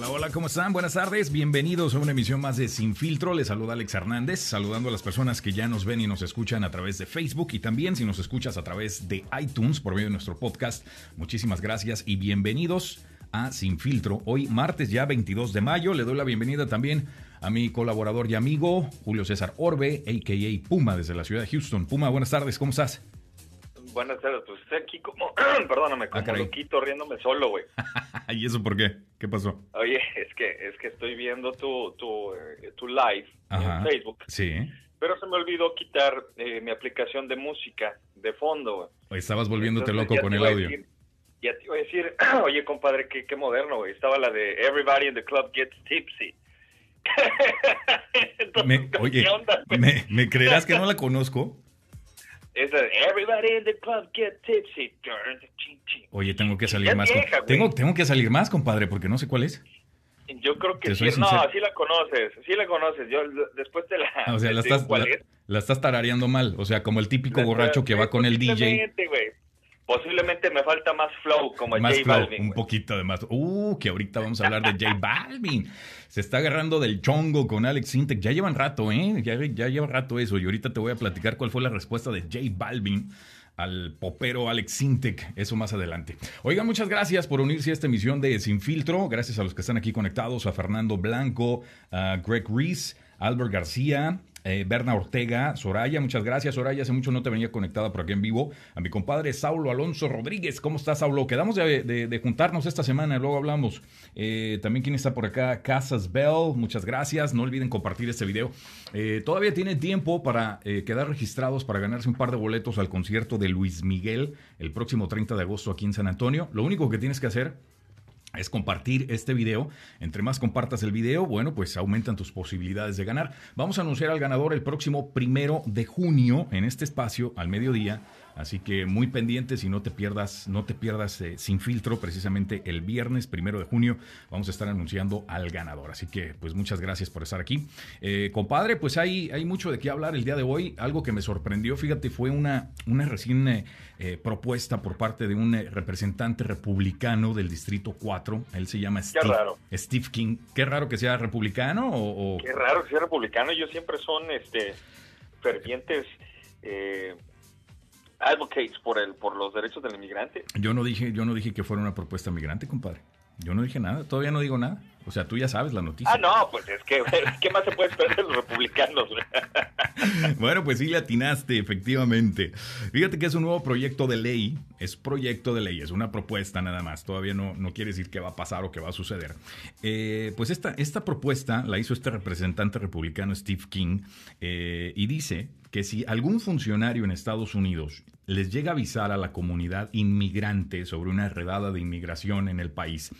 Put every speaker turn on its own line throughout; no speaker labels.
Hola, hola, ¿cómo están? Buenas tardes, bienvenidos a una emisión más de Sin Filtro. Les saluda Alex Hernández, saludando a las personas que ya nos ven y nos escuchan a través de Facebook y también si nos escuchas a través de iTunes por medio de nuestro podcast. Muchísimas gracias y bienvenidos a Sin Filtro. Hoy martes ya 22 de mayo, le doy la bienvenida también a mi colaborador y amigo Julio César Orbe, a.k.a. Puma desde la ciudad de Houston. Puma, buenas tardes, ¿cómo estás?
Buenas tardes, pues estoy aquí como, perdóname, como
caray.
loquito riéndome solo, güey.
¿Y eso por qué? ¿Qué pasó?
Oye, es que es que estoy viendo tu tu, eh, tu live
Ajá.
en Facebook,
Sí.
pero se me olvidó quitar eh, mi aplicación de música de fondo, güey.
Estabas volviéndote
Entonces,
loco con el
a
audio.
decir- ya te iba a decir, oye, compadre, qué, qué moderno, güey. Estaba la de Everybody in the Club Gets Tipsy. Entonces,
Me-
¿qué
oye,
onda?
¿me, me creerás que no la conozco?
Esa Everybody in the Club Gets Tipsy.
Oye, tengo que salir más.
vieja,
con-
güey.
tengo, tengo que salir más, compadre, porque no sé cuál es.
Yo creo que sí. No, sí la conoces, sí la conoces. Yo después te la.
O sea, la estás,
cuál
la,
es.
la estás tarareando mal. O sea, como el típico
La-
borracho que va con el DJ.
güey. Posiblemente me falta más flow como
Más
J
flow,
Balvin.
un poquito de más. Uh, que ahorita vamos a hablar de J Balvin. Se está agarrando del chongo con Alex Sintek. Ya llevan rato, ¿eh? Ya, ya lleva rato eso. Y ahorita te voy a platicar cuál fue la respuesta de J Balvin al popero Alex Sintek. Eso más adelante. Oigan, muchas gracias por unirse a esta emisión de Sin Filtro. Gracias a los que están aquí conectados, a Fernando Blanco, a Greg Reese, Albert García, eh, Berna Ortega, Soraya, muchas gracias. Soraya, hace mucho no te venía conectada por aquí en vivo. A mi compadre Saulo Alonso Rodríguez, ¿cómo estás, Saulo? Quedamos de, de- juntarnos esta semana, luego hablamos. Eh, también, ¿quién está por acá? Casas Bell, muchas gracias. No olviden compartir este video. Eh, todavía tienen tiempo para eh, quedar registrados para ganarse un par de boletos al concierto de Luis Miguel el próximo 30 de agosto aquí en San Antonio. Lo único que tienes que hacer es compartir este video. Entre más compartas el video, bueno, pues aumentan tus posibilidades de ganar. Vamos a anunciar al ganador el próximo primero de junio en este espacio al mediodía. Así que muy pendientes y no te pierdas, no te pierdas eh, sin filtro. Precisamente el viernes primero de junio vamos a estar anunciando al ganador. Así que, pues muchas gracias por estar aquí. Eh, compadre, pues hay, hay mucho de qué hablar el día de hoy. Algo que me sorprendió, fíjate, fue una, una recién eh, eh, propuesta por parte de un eh, representante republicano del Distrito 4. Él se llama Steve,
raro.
Steve King. Qué raro que sea republicano o... o-
Qué raro que sea republicano. Ellos siempre son este fervientes eh, advocates por el por los derechos del inmigrante.
Yo no dije, yo no dije que fuera una propuesta migrante, compadre. Yo no dije nada, todavía no digo nada. O sea, tú ya sabes la noticia.
Ah, no, pues es que, ¿qué más se puede esperar de los republicanos?
Bueno, pues sí le atinaste, efectivamente. Fíjate que es un nuevo proyecto de ley. Es proyecto de ley, es una propuesta nada más. Todavía no, no quiere decir que va a pasar o que va a suceder. Eh, pues esta, esta propuesta la hizo este representante republicano Steve King eh, y dice que si algún funcionario en Estados Unidos les llega a avisar a la comunidad inmigrante sobre una redada de inmigración en el país,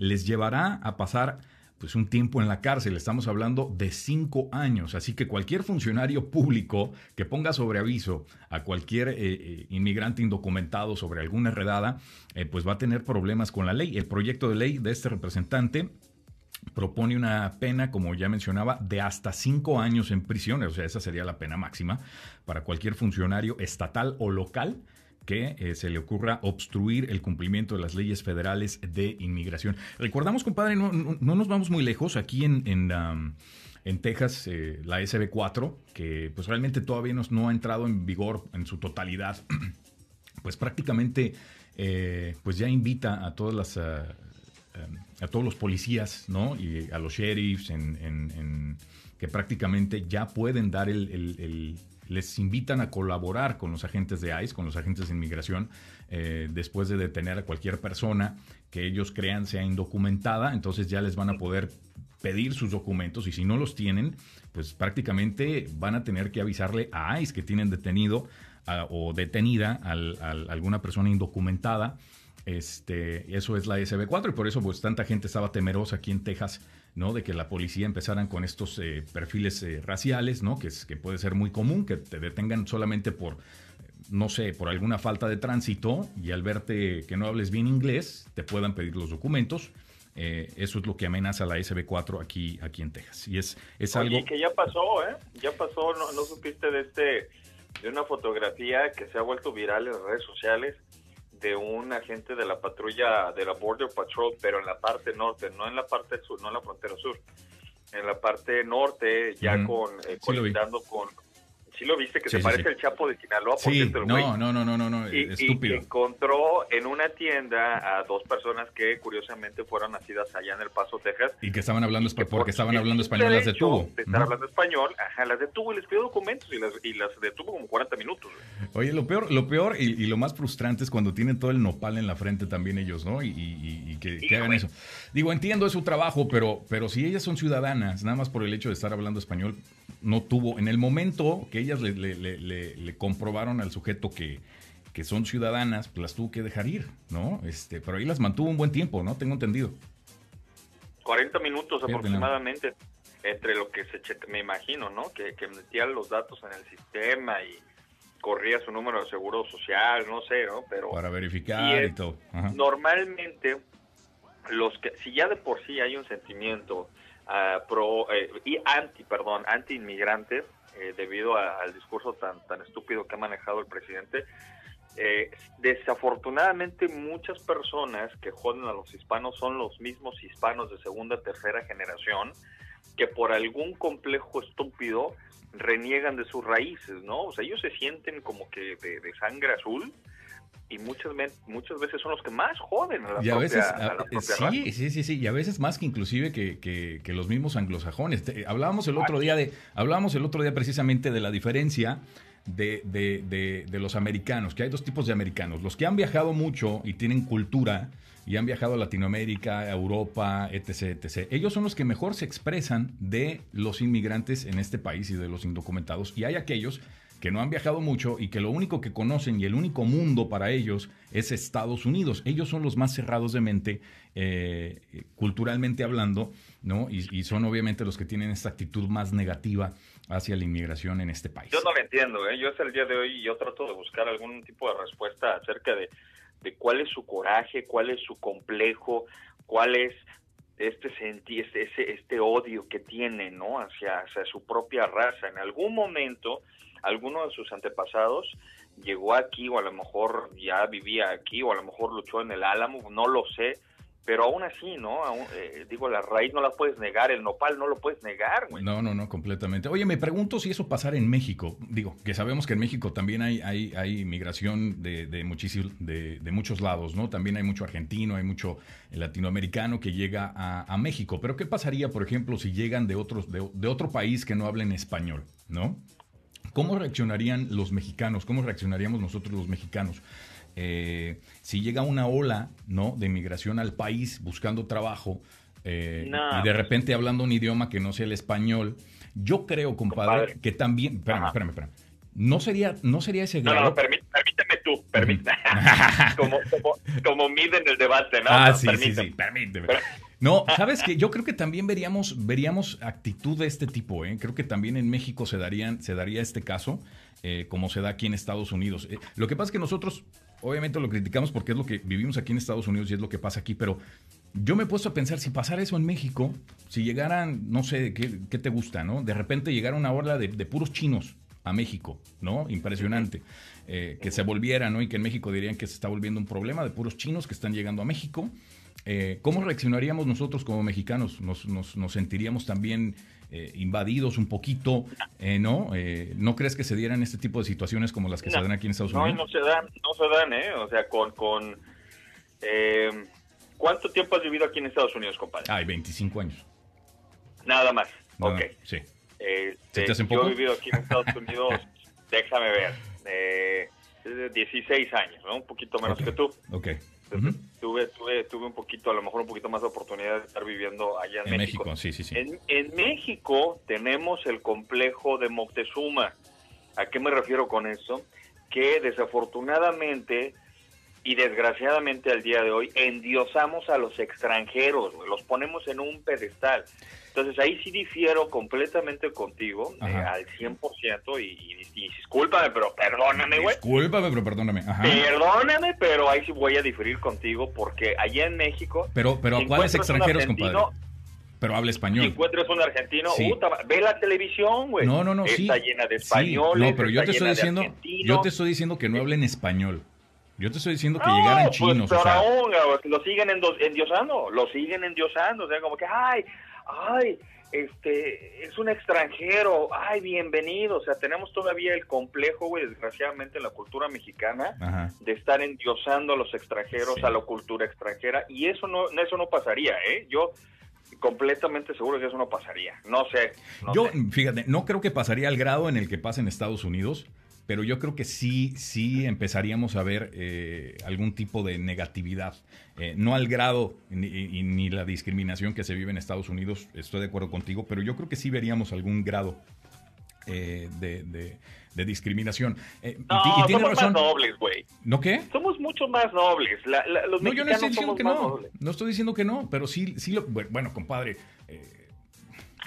les llevará a pasar pues un tiempo en la cárcel. Estamos hablando de cinco años. Así que cualquier funcionario público que ponga sobre aviso a cualquier eh, eh, inmigrante indocumentado sobre alguna redada, eh, pues va a tener problemas con la ley. El proyecto de ley de este representante propone una pena, como ya mencionaba, de hasta cinco años en prisión, o sea, esa sería la pena máxima para cualquier funcionario estatal o local que eh, se le ocurra obstruir el cumplimiento de las leyes federales de inmigración. Recordamos, compadre, no, no- no nos vamos muy lejos, aquí en, en, en Texas, eh, la SB4, que pues realmente todavía nos- no ha entrado en vigor en su totalidad, pues prácticamente eh, pues ya invita a todas las ah, um, a todos los policías, ¿no? Y a los sheriffs en, que prácticamente ya pueden dar el- les invitan a colaborar con los agentes de ICE, con los agentes de inmigración, eh, después de detener a cualquier persona que ellos crean sea indocumentada, entonces ya les van a poder pedir sus documentos y si no los tienen, pues prácticamente van a tener que avisarle a ICE que tienen detenido ah, o detenida al- alguna persona indocumentada. Este, eso es la SB4 y por eso pues tanta gente estaba temerosa aquí en Texas, ¿no? De que la policía empezaran con estos eh, perfiles eh, raciales, ¿no? Que, es, que puede ser muy común, que te detengan solamente por, no sé, por alguna falta de tránsito y al verte que no hables bien inglés, te puedan pedir los documentos. Eh, eso es lo que amenaza la SB4 aquí, aquí en Texas. Y es, es
Oye,
algo...
que ya pasó, ¿eh? Ya pasó, no, no supiste de este, de una fotografía que se ha vuelto viral en las redes sociales de un agente de la patrulla de la Border Patrol, pero en la parte norte, no en la parte sur, no en la frontera sur, en la parte norte, ya con eh, con ¿Sí lo viste? Que se parece el Chapo de Sinaloa.
Por sí, no, no, no, no, no, no, y, estúpido.
Y encontró en una tienda a dos personas que curiosamente fueron nacidas allá en El Paso, Texas.
Y que estaban hablando, español, porque estaban hablando español, las detuvo.
Estaban hablando español, ajá, las detuvo y les pidió documentos y las, y las detuvo como 40 minutos.
Oye, lo peor, lo peor y, lo más frustrante es cuando tienen todo el nopal en la frente también ellos, ¿no? Y, que, que hagan eso. Digo, entiendo, es su trabajo, pero, pero si ellas son ciudadanas, nada más por el hecho de estar hablando español, no tuvo, en el momento que ellas le, le, comprobaron al sujeto que, que, son ciudadanas, pues las tuvo que dejar ir, ¿no? Este, pero ahí las mantuvo un buen tiempo, ¿no? Tengo entendido.
40 minutos aproximadamente, entre lo que se me imagino, ¿no? Que, que metía los datos en el sistema y corría su número de seguro social, no sé, ¿no? Pero
para verificar y todo.
Normalmente los que si ya de por sí hay un sentimiento pro eh, y anti, perdón, anti inmigrante eh, debido al discurso tan tan estúpido que ha manejado el presidente. Eh, desafortunadamente muchas personas que joden a los hispanos son los mismos hispanos de segunda, tercera generación que por algún complejo estúpido reniegan de sus raíces, ¿no? O sea, ellos se sienten como que de sangre azul y muchas, muchas veces son los que más joden a la, y a veces,
sí, sí, sí, sí, y a veces más que inclusive que, que, los mismos anglosajones. hablábamos el otro día de, hablábamos el otro día precisamente de la diferencia de, de, de, los americanos, que hay dos tipos de americanos, los que han viajado mucho y tienen cultura y han viajado a Latinoamérica, a Europa, etc., etc. Ellos son los que mejor se expresan de los inmigrantes en este país y de los indocumentados, y hay aquellos que no han viajado mucho y que lo único que conocen y el único mundo para ellos es Estados Unidos. Ellos son los más cerrados de mente, eh, culturalmente hablando, ¿no? Y, son obviamente los que tienen esta actitud más negativa hacia la inmigración en este país.
Yo no lo entiendo, ¿eh? Yo hasta el día de hoy yo trato de buscar algún tipo de respuesta acerca de, cuál es su coraje, cuál es su complejo, cuál es este este, este odio que tiene, ¿no? Hacia, hacia su propia raza. En algún momento alguno de sus antepasados llegó aquí o a lo mejor ya vivía aquí o a lo mejor luchó en el Álamo, no lo sé, pero aún así, ¿no? Eh, digo, la raíz no la puedes negar, el nopal no lo puedes negar, güey.
No, no, no, completamente. Oye, me pregunto si eso pasara en México. Digo, que sabemos que en México también hay, hay, hay migración de, de, de, muchos lados, ¿no? También hay mucho argentino, hay mucho latinoamericano que llega a, México. Pero ¿qué pasaría, por ejemplo, si llegan de, otros, de otro país que no hablen español, ¿no? ¿Cómo reaccionarían los mexicanos? ¿Cómo reaccionaríamos nosotros los mexicanos? Eh, si llega una ola ¿no? de migración al país buscando trabajo eh, y de repente hablando un idioma que no sea el español, yo creo, compadre, que también... Espérame, espérame, espérame. No sería, no sería ese grado.
No, no, permíteme tú, permíteme. como, como, como miden el debate, ¿no?
Ah, sí, sí, sí, permíteme. No, sabes que yo creo que también veríamos, veríamos actitud de este tipo, ¿eh? Creo que también en México se, darían, se daría este caso, eh, como se da aquí en Estados Unidos. Eh, lo que pasa es que nosotros, obviamente, lo criticamos porque es lo que vivimos aquí en Estados Unidos y es lo que pasa aquí, pero yo me he puesto a pensar, si pasara eso en México, si llegaran, no sé, ¿qué, qué te gusta, no? De repente llegara una ola de, de puros chinos a México, ¿no? Impresionante. Eh, que se volviera, ¿no? Y que en México dirían que se está volviendo un problema de puros chinos que están llegando a México. Eh, ¿Cómo reaccionaríamos nosotros como mexicanos? ¿Nos, nos, sentiríamos también eh, invadidos un poquito? Eh, ¿No? ¿No crees que se dieran este tipo de situaciones como las que se dan aquí en Estados Unidos?
No, no se dan, no se dan, ¿eh? O sea, con... con ¿Cuánto tiempo has vivido aquí en Estados Unidos, compadre?
Ay, 25 años.
Nada más. ok.
Sí.
Este, yo he vivido aquí en Estados Unidos, déjame ver, 16 años, ¿no? Un poquito menos que tú.
Ok
tuve, tuve, tuve un poquito, a lo mejor un poquito más de oportunidad de estar viviendo allá en, México. En, México tenemos el complejo de Moctezuma. ¿A qué me refiero con eso? Que desafortunadamente y desgraciadamente al día de hoy endiosamos a los extranjeros, los ponemos en un pedestal. Entonces ahí sí difiero completamente contigo eh, al 100% y, y, discúlpame, pero perdóname, güey.
Discúlpame, pero perdóname.
Perdóname, pero ahí sí voy a diferir contigo porque allá en México...
Pero, pero ¿a cuáles extranjeros, compadre? Pero habla español.
Si encuentras un argentino, ve la televisión, güey.
No, no, no,
Está llena de españoles.
no, pero yo te estoy diciendo, yo te estoy diciendo que no hablen español. Yo te estoy diciendo que llegaran pues, chinos.
Pero o sea... aún, lo siguen endiosando, lo siguen endiosando, o sea, como que, ay, ay, este, es un extranjero, ay, bienvenido, o sea, tenemos todavía el complejo, güey, desgraciadamente en la cultura mexicana, de estar endiosando a los extranjeros, a la cultura extranjera, y eso no, eso no pasaría, ¿eh? Yo completamente seguro que eso no pasaría, no sé.
Yo, fíjate, no creo que pasaría al grado en el que pasa en Estados Unidos, pero yo creo que sí, sí empezaríamos a ver eh, algún tipo de negatividad. Eh, no al grado ni, ni, la discriminación que se vive en Estados Unidos, estoy de acuerdo contigo, pero yo creo que sí veríamos algún grado eh, de, discriminación.
no, y, somos más nobles, güey.
¿No qué?
Somos mucho más nobles. los no, yo no estoy diciendo
que no. No estoy diciendo que no, pero sí, sí lo... Bueno, compadre...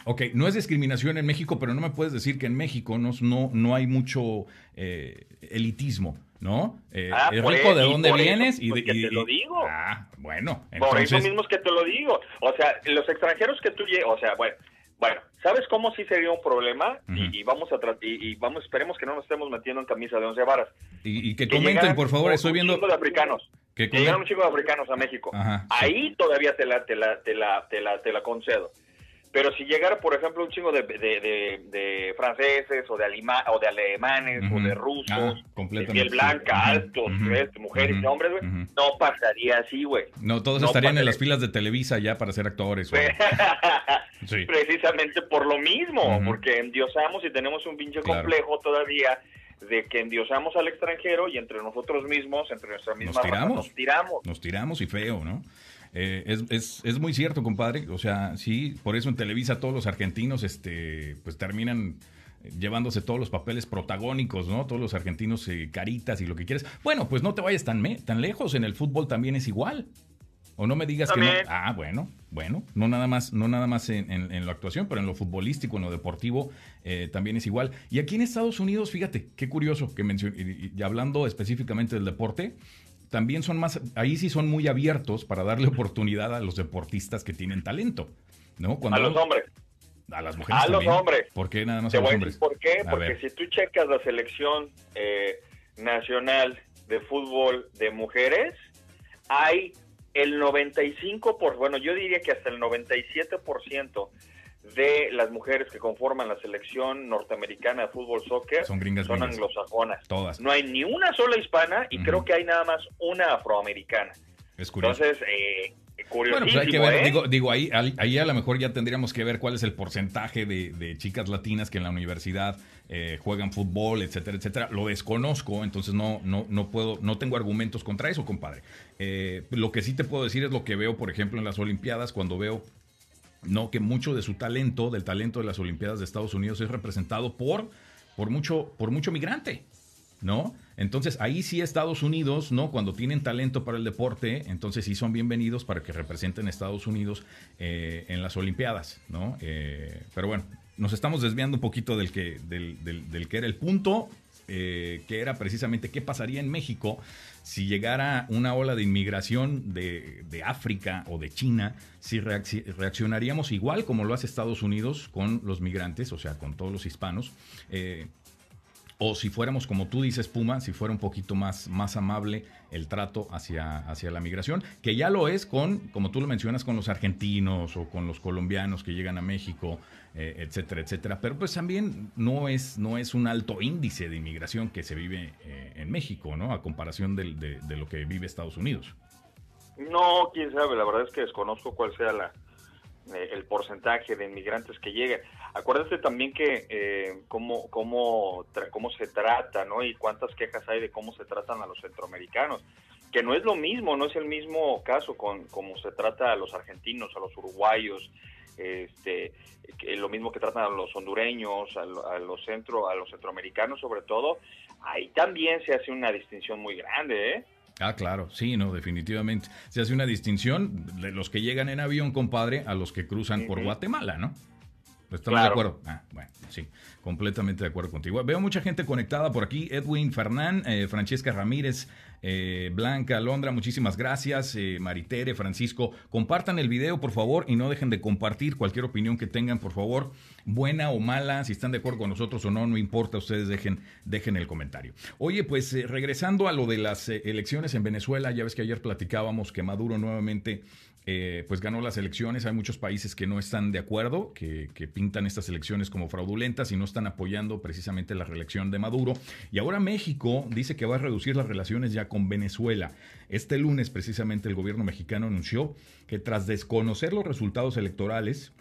Ok, no es discriminación en México, pero no me puedes decir que en México no, no, no hay mucho eh, elitismo, ¿no?
Eh, ah, es rico de dónde vienes y, de, te lo digo.
Ah, bueno.
Por eso mismo es que te lo digo. O sea, los extranjeros que tú llegas, o sea, bueno, bueno, ¿sabes cómo sí sería un problema? y, vamos a y, y, vamos, esperemos que no nos estemos metiendo en camisa de once varas.
Y, que, comenten, por favor, estoy viendo.
Un chico de africanos. Que, llegan un chico de africanos a México. Ahí todavía te la, te la, te la, te la, te la concedo. Pero si llegara, por ejemplo, un chingo de, de, franceses o de, o de alemanes o de rusos, ah, de piel blanca, altos, mujeres y hombres, güey, no pasaría así, güey.
No, todos estarían en las filas de Televisa ya para ser actores.
Precisamente por lo mismo, porque endiosamos y tenemos un pinche complejo todavía de que endiosamos al extranjero y entre nosotros mismos, entre nuestra misma
nos tiramos,
nos tiramos.
Nos tiramos y feo, ¿no? Eh, es, es, es, muy cierto, compadre. O sea, sí, por eso en Televisa todos los argentinos este, pues terminan llevándose todos los papeles protagónicos, ¿no? Todos los argentinos eh, caritas y lo que quieres. Bueno, pues no te vayas tan, tan lejos. En el fútbol también es igual. O no me digas que no. Ah, bueno, bueno, no nada más, no nada más en, en, la actuación, pero en lo futbolístico, en lo deportivo, eh, también es igual. Y aquí en Estados Unidos, fíjate, qué curioso que mencioné, y hablando específicamente del deporte, también son más, ahí sí son muy abiertos para darle oportunidad a los deportistas que tienen talento, ¿no?
Cuando, a los hombres.
A las mujeres.
A los hombres.
¿Por qué nada más a los hombres?
¿Por qué? Porque si tú checas la selección eh, nacional de fútbol de mujeres, hay el 95%, por, bueno, yo diría que hasta el 97% de las mujeres que conforman la selección norteamericana de fútbol soccer
son, gringas,
son anglosajonas.
Todas.
No hay ni una sola hispana y creo que hay nada más una afroamericana.
Es curioso.
Entonces, eh, bueno, pues hay
que
ver,
¿eh? digo, digo ahí, ahí a lo mejor ya tendríamos que ver cuál es el porcentaje de, chicas latinas que en la universidad eh, juegan fútbol, etcétera, etcétera. Lo desconozco, entonces no, no, no puedo, no tengo argumentos contra eso, compadre. Eh, lo que sí te puedo decir es lo que veo, por ejemplo, en las Olimpiadas, cuando veo no que mucho de su talento, del talento de las Olimpiadas de Estados Unidos es representado por, por mucho, por mucho migrante, ¿no? Entonces ahí sí Estados Unidos, ¿no? Cuando tienen talento para el deporte, entonces sí son bienvenidos para que representen a Estados Unidos eh, en las Olimpiadas, ¿no? Eh, pero bueno, nos estamos desviando un poquito del que, del, del, que era el punto, eh, que era precisamente qué pasaría en México si llegara una ola de inmigración de, África o de China, si reaccionaríamos igual como lo hace Estados Unidos con los migrantes, o sea, con todos los hispanos. Eh, o si fuéramos, como tú dices, Puma, si fuera un poquito más, más amable el trato hacia, hacia la migración, que ya lo es con, como tú lo mencionas, con los argentinos o con los colombianos que llegan a México, eh, etcétera, etcétera. Pero pues también no es, no es un alto índice de inmigración que se vive eh, en México, ¿no? A comparación de, lo que vive Estados Unidos.
No, quién sabe, la verdad es que desconozco cuál sea la, eh, el porcentaje de inmigrantes que lleguen. Acuérdate también que eh, cómo, cómo, cómo se trata, ¿no? Y cuántas quejas hay de cómo se tratan a los centroamericanos. Que no es lo mismo, no es el mismo caso con cómo se trata a los argentinos, a los uruguayos, este, lo mismo que tratan a los hondureños, a, los centro, a los centroamericanos sobre todo. Ahí también se hace una distinción muy grande, ¿eh?
Ah, claro, sí, no, definitivamente. Se hace una distinción de los que llegan en avión, compadre, a los que cruzan por Guatemala, ¿no? ¿Estamos de acuerdo? Ah, bueno, sí, completamente de acuerdo contigo. Veo mucha gente conectada por aquí. Edwin Fernán, eh, Francesca Ramírez, eh, Blanca, Londra, muchísimas gracias. Eh, Maritere, Francisco, compartan el video, por favor, y no dejen de compartir cualquier opinión que tengan, por favor, buena o mala, si están de acuerdo con nosotros o no, no importa, ustedes dejen, dejen el comentario. Oye, pues regresando a lo de las elecciones en Venezuela, ya ves que ayer platicábamos que Maduro nuevamente eh, pues ganó las elecciones. Hay muchos países que no están de acuerdo, que, pintan estas elecciones como fraudulentas y no están apoyando precisamente la reelección de Maduro. Y ahora México dice que va a reducir las relaciones ya con Venezuela. Este lunes precisamente el gobierno mexicano anunció que tras desconocer los resultados electorales,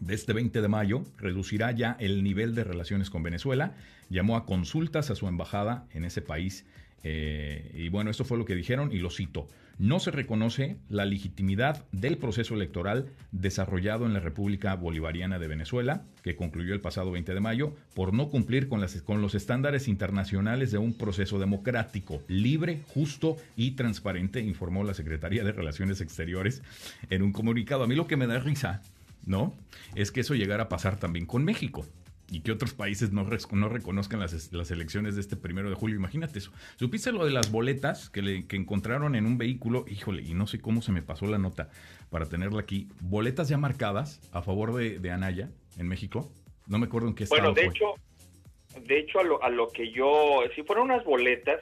de este 20 de mayo reducirá ya el nivel de relaciones con Venezuela, llamó a consultas a su embajada en ese país eh, y bueno, esto fue lo que dijeron y lo cito no se reconoce la legitimidad del proceso electoral desarrollado en la República Bolivariana de Venezuela, que concluyó el pasado 20 de mayo, por no cumplir con, las, con los estándares internacionales de un proceso democrático, libre, justo y transparente, informó la Secretaría de Relaciones Exteriores en un comunicado. A mí lo que me da risa, ¿no? Es que eso llegara a pasar también con México y que otros países no, no reconozcan las, las, elecciones de este primero de julio. Imagínate eso. ¿Supiste lo de las boletas que, le, que encontraron en un vehículo? Híjole, y no sé cómo se me pasó la nota para tenerla aquí. Boletas ya marcadas a favor de, de Anaya en México. No me acuerdo en qué estado
Bueno, de hecho, de hecho a, lo, a lo que yo, si fueron unas boletas,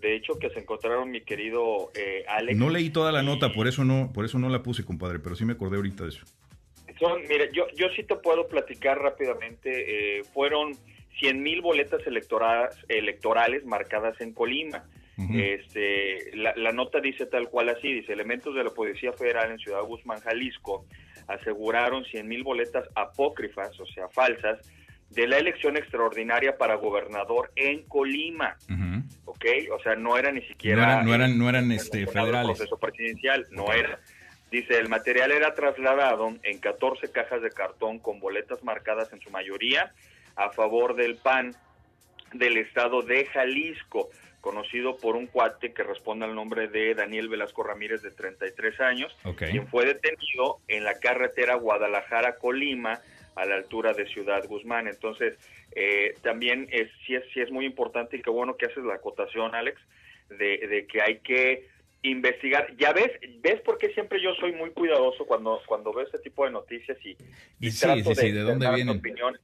de hecho que se encontraron mi querido eh, Alex.
No leí toda la nota, por eso no, por eso no la puse, compadre, pero sí me acordé ahorita de eso.
Son, mire, yo, yo sí te puedo platicar rápidamente. Eh, fueron 100 mil boletas electorales, electorales marcadas en Colima. este, la, la, nota dice tal cual así, dice, elementos de la Policía Federal en Ciudad Guzmán, Jalisco, aseguraron 100 mil boletas apócrifas, o sea, falsas, de la elección extraordinaria para gobernador en Colima. ¿Ok? O sea, no era ni siquiera...
No eran, no eran, este, federales.
proceso presidencial, no era. Dice, el material era trasladado en 14 cajas de cartón con boletas marcadas en su mayoría a favor del PAN del estado de Jalisco, conocido por un cuate que responde al nombre de Daniel Velasco Ramírez de 33 años, quien fue detenido en la carretera Guadalajara-Colima a la altura de Ciudad Guzmán. Entonces, eh, también es, sí, es, sí es muy importante y qué bueno que haces la acotación, Alex, de, de que hay que investigar. Ya ves, ves por qué siempre yo soy muy cuidadoso cuando cuando veo este tipo de noticias y,
y, trato de,
de
dónde viene
opinión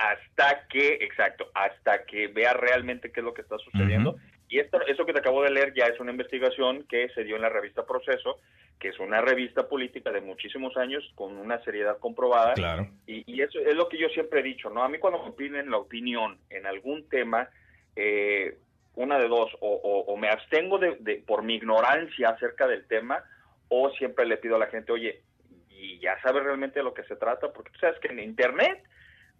hasta que, exacto, hasta que vea realmente qué es lo que está sucediendo. Y esto, eso que te acabo de leer ya es una investigación que se dio en la revista Proceso, que es una revista política de muchísimos años con una seriedad comprobada.
Claro.
Y, y eso es lo que yo siempre he dicho, ¿no? A mí cuando me piden la opinión en algún tema, eh, una de dos, o, me abstengo de, por mi ignorancia acerca del tema, o siempre le pido a la gente, oye, y ya sabes realmente de lo que se trata, porque tú sabes que en Internet,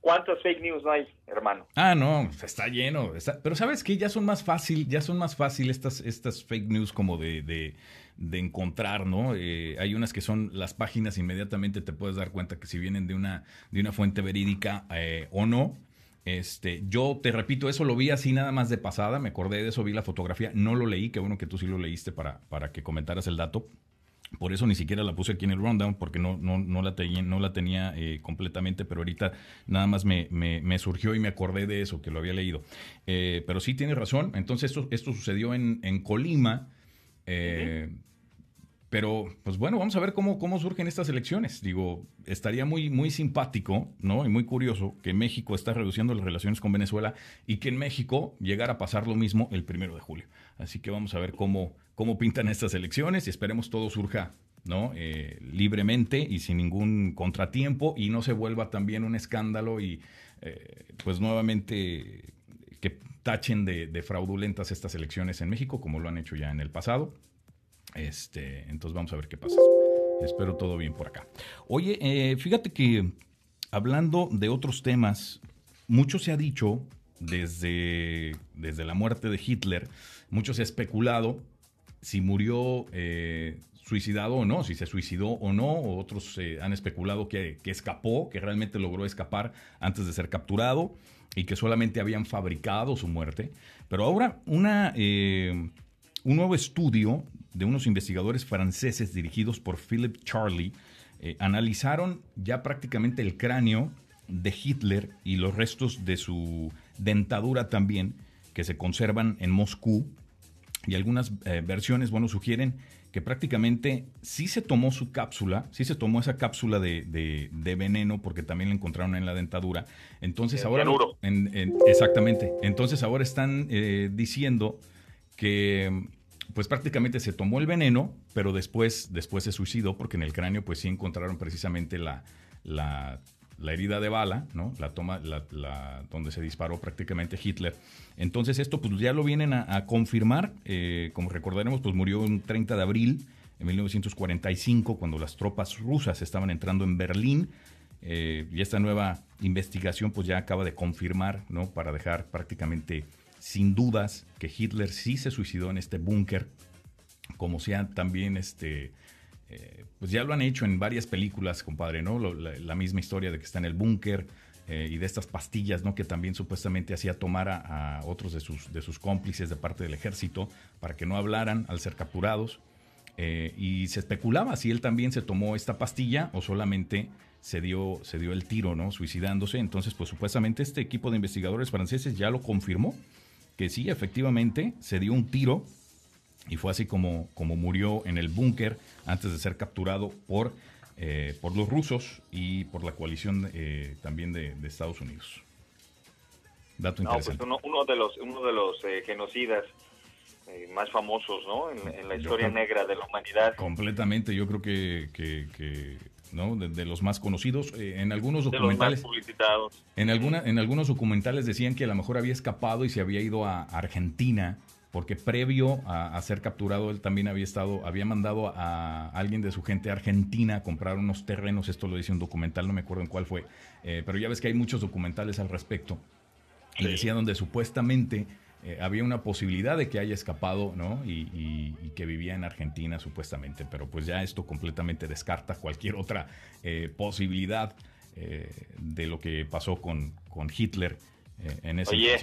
¿cuántas fake news hay, hermano?
Ah, no, está lleno. pero sabes que ya son más fácil, ya son más fácil estas, estas fake news como de, de, encontrar, ¿no? Eh, hay unas que son las páginas, inmediatamente te puedes dar cuenta que si vienen de una, de una fuente verídica eh, o no. Este, yo te repito, eso lo vi así nada más de pasada, me acordé de eso, vi la fotografía, no lo leí, qué bueno que tú sí lo leíste para, para que comentaras el dato. Por eso ni siquiera la puse aquí en el rundown, porque no, no, no la tenía, no la tenía eh, completamente, pero ahorita nada más me, me, surgió y me acordé de eso, que lo había leído. Eh, pero sí tienes razón, entonces esto, esto sucedió en, en Colima. Eh, pero, pues bueno, vamos a ver cómo, cómo surgen estas elecciones. Digo, estaría muy, muy simpático, ¿no? Y muy curioso que México está reduciendo las relaciones con Venezuela y que en México llegara a pasar lo mismo el primero de julio. Así que vamos a ver cómo, cómo pintan estas elecciones y esperemos todo surja, ¿no? Eh, libremente y sin ningún contratiempo y no se vuelva también un escándalo y, eh, pues nuevamente que tachen de, de fraudulentas estas elecciones en México, como lo han hecho ya en el pasado. Este, entonces vamos a ver qué pasa. Espero todo bien por acá. Oye, eh, fíjate que hablando de otros temas, mucho se ha dicho desde, desde la muerte de Hitler, mucho se ha especulado si murió eh, suicidado o no, si se suicidó o no, otros eh, han especulado que, que, escapó, que realmente logró escapar antes de ser capturado y que solamente habían fabricado su muerte. Pero ahora una, un nuevo estudio de unos investigadores franceses dirigidos por Philip Charlie, eh, analizaron ya prácticamente el cráneo de Hitler y los restos de su dentadura también, que se conservan en Moscú. Y algunas eh, versiones, bueno, sugieren que prácticamente sí se tomó su cápsula, sí se tomó esa cápsula de, veneno porque también la encontraron en la dentadura. Entonces ahora... exactamente. Entonces ahora están eh, diciendo que pues prácticamente se tomó el veneno, pero después, después se suicidó porque en el cráneo pues sí encontraron precisamente la, la, herida de bala, ¿no? La toma, la, donde se disparó prácticamente Hitler. Entonces esto pues ya lo vienen a, confirmar, eh, como recordaremos pues murió un 30 de abril en 1945 cuando las tropas rusas estaban entrando en Berlín. Eh, y esta nueva investigación pues ya acaba de confirmar, ¿no? Para dejar prácticamente sin dudas que Hitler sí se suicidó en este búnker, como sea también este, eh, pues ya lo han hecho en varias películas, compadre, ¿no? la, misma historia de que está en el búnker eh, y de estas pastillas, ¿no? Que también supuestamente hacía tomar a, otros de sus, de sus cómplices de parte del ejército para que no hablaran al ser capturados. Eh, y se especulaba si él también se tomó esta pastilla o solamente se dio, se dio el tiro, ¿no? Suicidándose. Entonces, pues supuestamente este equipo de investigadores franceses ya lo confirmó que sí, efectivamente, se dio un tiro y fue así como, como murió en el búnker antes de ser capturado por, eh, por los rusos y por la coalición eh, también de, Estados Unidos.
Dato no, pues uno, de los, uno de los eh, genocidas más famosos ¿no? en, la historia negra de la humanidad.
Completamente, yo creo que, que ¿no? De, los más conocidos. Eh, en algunos documentales.
publicitados.
En, alguna, en algunos documentales decían que a lo mejor había escapado y se había ido a Argentina, porque previo a, ser capturado, él también había estado, había mandado a alguien de su gente a Argentina a comprar unos terrenos. Esto lo dice un documental, no me acuerdo en cuál fue. Eh, pero ya ves que hay muchos documentales al respecto. Y decía donde supuestamente eh, había una posibilidad de que haya escapado, ¿no? Y, que vivía en Argentina supuestamente, pero pues ya esto completamente descarta cualquier otra eh, posibilidad eh, de lo que pasó con, con Hitler en ese
Oye,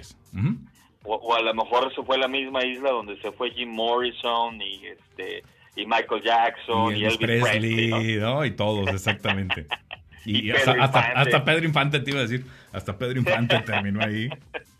o, a lo mejor eso fue la misma isla donde se fue Jim Morrison y este y Michael Jackson y, Elvis Presley,
¿no? Y todos, exactamente. y, hasta, hasta, Pedro Infante te iba a decir, hasta Pedro Infante terminó ahí.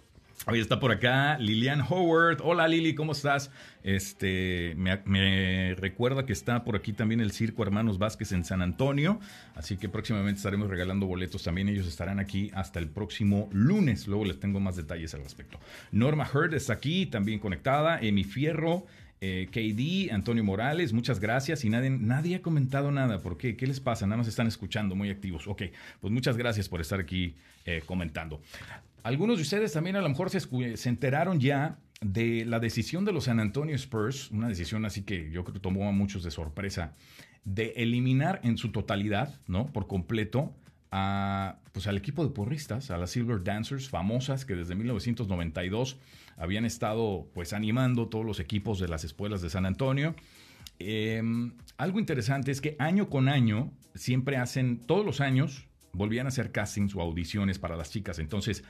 Hoy está por acá Lilian Howard. Hola Lili, ¿cómo estás? Este, me, recuerda que está por aquí también el Circo Hermanos Vázquez en San Antonio, así que próximamente estaremos regalando boletos también. Ellos estarán aquí hasta el próximo lunes. Luego les tengo más detalles al respecto. Norma Hurd está aquí, también conectada. Emi Fierro. Eh, KD, Antonio Morales, muchas gracias. Y nadie, nadie ha comentado nada. ¿Por qué? ¿Qué les pasa? Nada más están escuchando, muy activos. Ok, pues muchas gracias por estar aquí eh, comentando. Algunos de ustedes también a lo mejor se, enteraron ya de la decisión de los San Antonio Spurs, una decisión así que yo creo que tomó a muchos de sorpresa, de eliminar en su totalidad, ¿no? Por completo, pues al equipo de porristas, a las Silver Dancers, famosas que desde 1992 habían estado pues animando todos los equipos de las escuelas de San Antonio. Em, algo interesante es que año con año siempre hacen, todos los años, volvían a hacer castings o audiciones para las chicas. Entonces,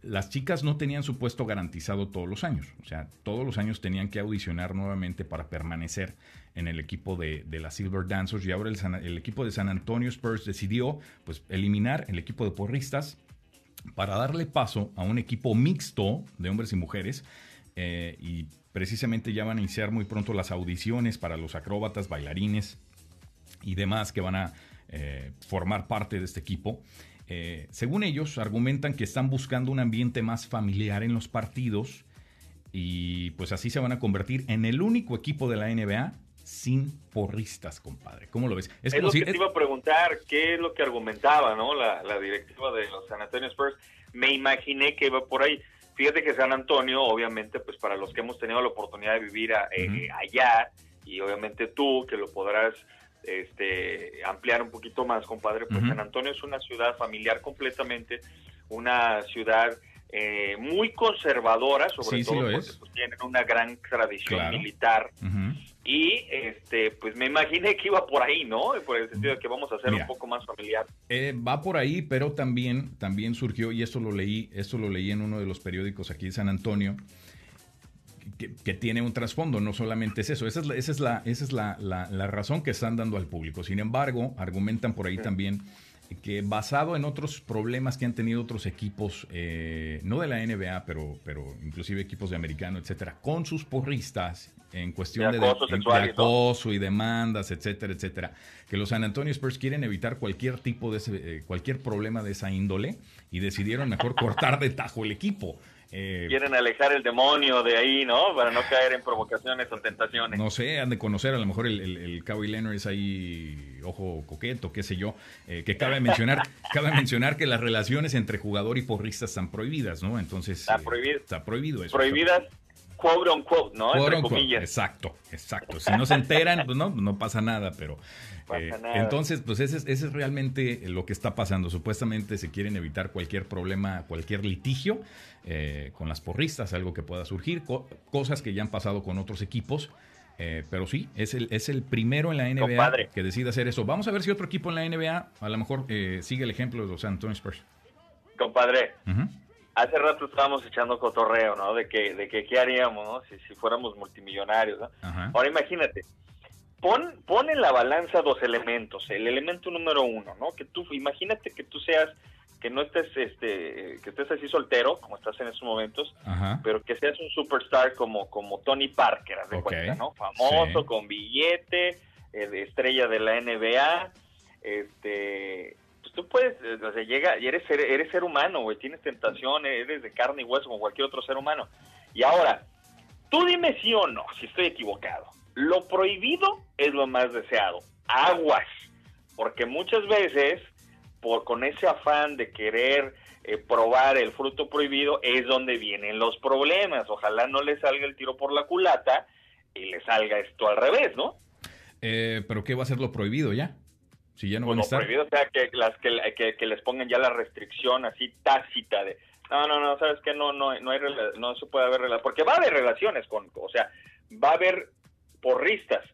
las chicas no tenían su puesto garantizado todos los años. O sea, todos los años tenían que audicionar nuevamente para permanecer en el equipo de, de las Silver Dancers. Y ahora el, equipo de San Antonio Spurs decidió pues, eliminar el equipo de porristas para darle paso a un equipo mixto de hombres y mujeres. Eh, y precisamente ya van a iniciar muy pronto las audiciones para los acróbatas, bailarines y demás que van a eh, formar parte de este equipo. Eh, según ellos, argumentan que están buscando un ambiente más familiar en los partidos y pues así se van a convertir en el único equipo de la NBA sin porristas, compadre. ¿Cómo lo ves?
Es, lo que te iba a preguntar, ¿qué es lo que argumentaba ¿no? la, directiva de los San Antonio Spurs? Me imaginé que iba por ahí. Fíjate que San Antonio, obviamente, pues para los que hemos tenido la oportunidad de vivir eh, allá, y obviamente tú, que lo podrás este, ampliar un poquito más, compadre, pues San Antonio es una ciudad familiar completamente, una ciudad eh, muy conservadora, sobre todo porque pues, tienen una gran tradición militar. Y este, pues me imaginé que iba por ahí, ¿no? Por el sentido de que vamos a hacer un poco más familiar.
Eh, va por ahí, pero también, también surgió, y esto lo leí, esto lo leí en uno de los periódicos aquí de San Antonio, que, tiene un trasfondo, no solamente es eso, esa es, la, esa es, la, esa es la, razón que están dando al público. Sin embargo, argumentan por ahí también que basado en otros problemas que han tenido otros equipos, no de la NBA, pero, pero inclusive equipos de americano, etcétera, con sus porristas en cuestión de, acoso, y demandas, etcétera, etcétera, que los San Antonio Spurs quieren evitar cualquier tipo de ese, cualquier problema de esa índole y decidieron mejor cortar de tajo el equipo.
Eh, Quieren alejar el demonio de ahí, ¿no? Para no caer en provocaciones o tentaciones.
No sé, han de conocer, a lo mejor el, el, Kawhi Leonard es ahí ojo coqueto, qué sé yo. Eh, que cabe mencionar, cabe mencionar que las relaciones entre jugador y porrista están prohibidas, ¿no? Entonces.
Está eh, prohibido.
Está prohibido eso.
Prohibidas quote on quote, ¿no? Entre comillas.
Exacto, exacto. Si no se enteran, pues no, no pasa nada, pero eh, entonces, pues ese es, ese es realmente lo que está pasando. Supuestamente se quieren evitar cualquier problema, cualquier litigio eh, con las porristas, algo que pueda surgir, cosas que ya han pasado con otros equipos. Eh, pero sí, es el, es el primero en la NBA que decide hacer eso. Vamos a ver si otro equipo en la NBA a lo mejor sigue el ejemplo de los San Antonio Spurs.
Compadre, hace rato estábamos echando cotorreo, ¿no? De que, de que qué haríamos, Si, si fuéramos multimillonarios, ¿no? Ahora imagínate, pon, pon en la balanza dos elementos. El elemento número uno, ¿no? Que tú, imagínate que tú seas, que no estés, este, que estés así soltero, como estás en estos momentos, pero que seas un superstar como, como Tony Parker, de cuenta, ¿no? Famoso, con billete, eh, estrella de la NBA, este, pues tú puedes, eh, o sea, llega, eres, eres ser humano, güey, tienes tentación, eres de carne y hueso como cualquier otro ser humano. Y ahora, tú dime sí o no, si estoy equivocado. Lo prohibido es lo más deseado. Aguas. Porque muchas veces, por, con ese afán de querer eh, probar el fruto prohibido, es donde vienen los problemas. Ojalá no le salga el tiro por la culata y le salga esto al revés, ¿no?
Eh, ¿Pero qué va a ser lo prohibido ya? Si ya no van a estar.
Prohibido sea que, las, que, que, les pongan ya la restricción así tácita de no, no, no, sabes que no, no, no, hay, no se puede haber relaciones, porque va a haber relaciones con, o sea, va a haber porristas.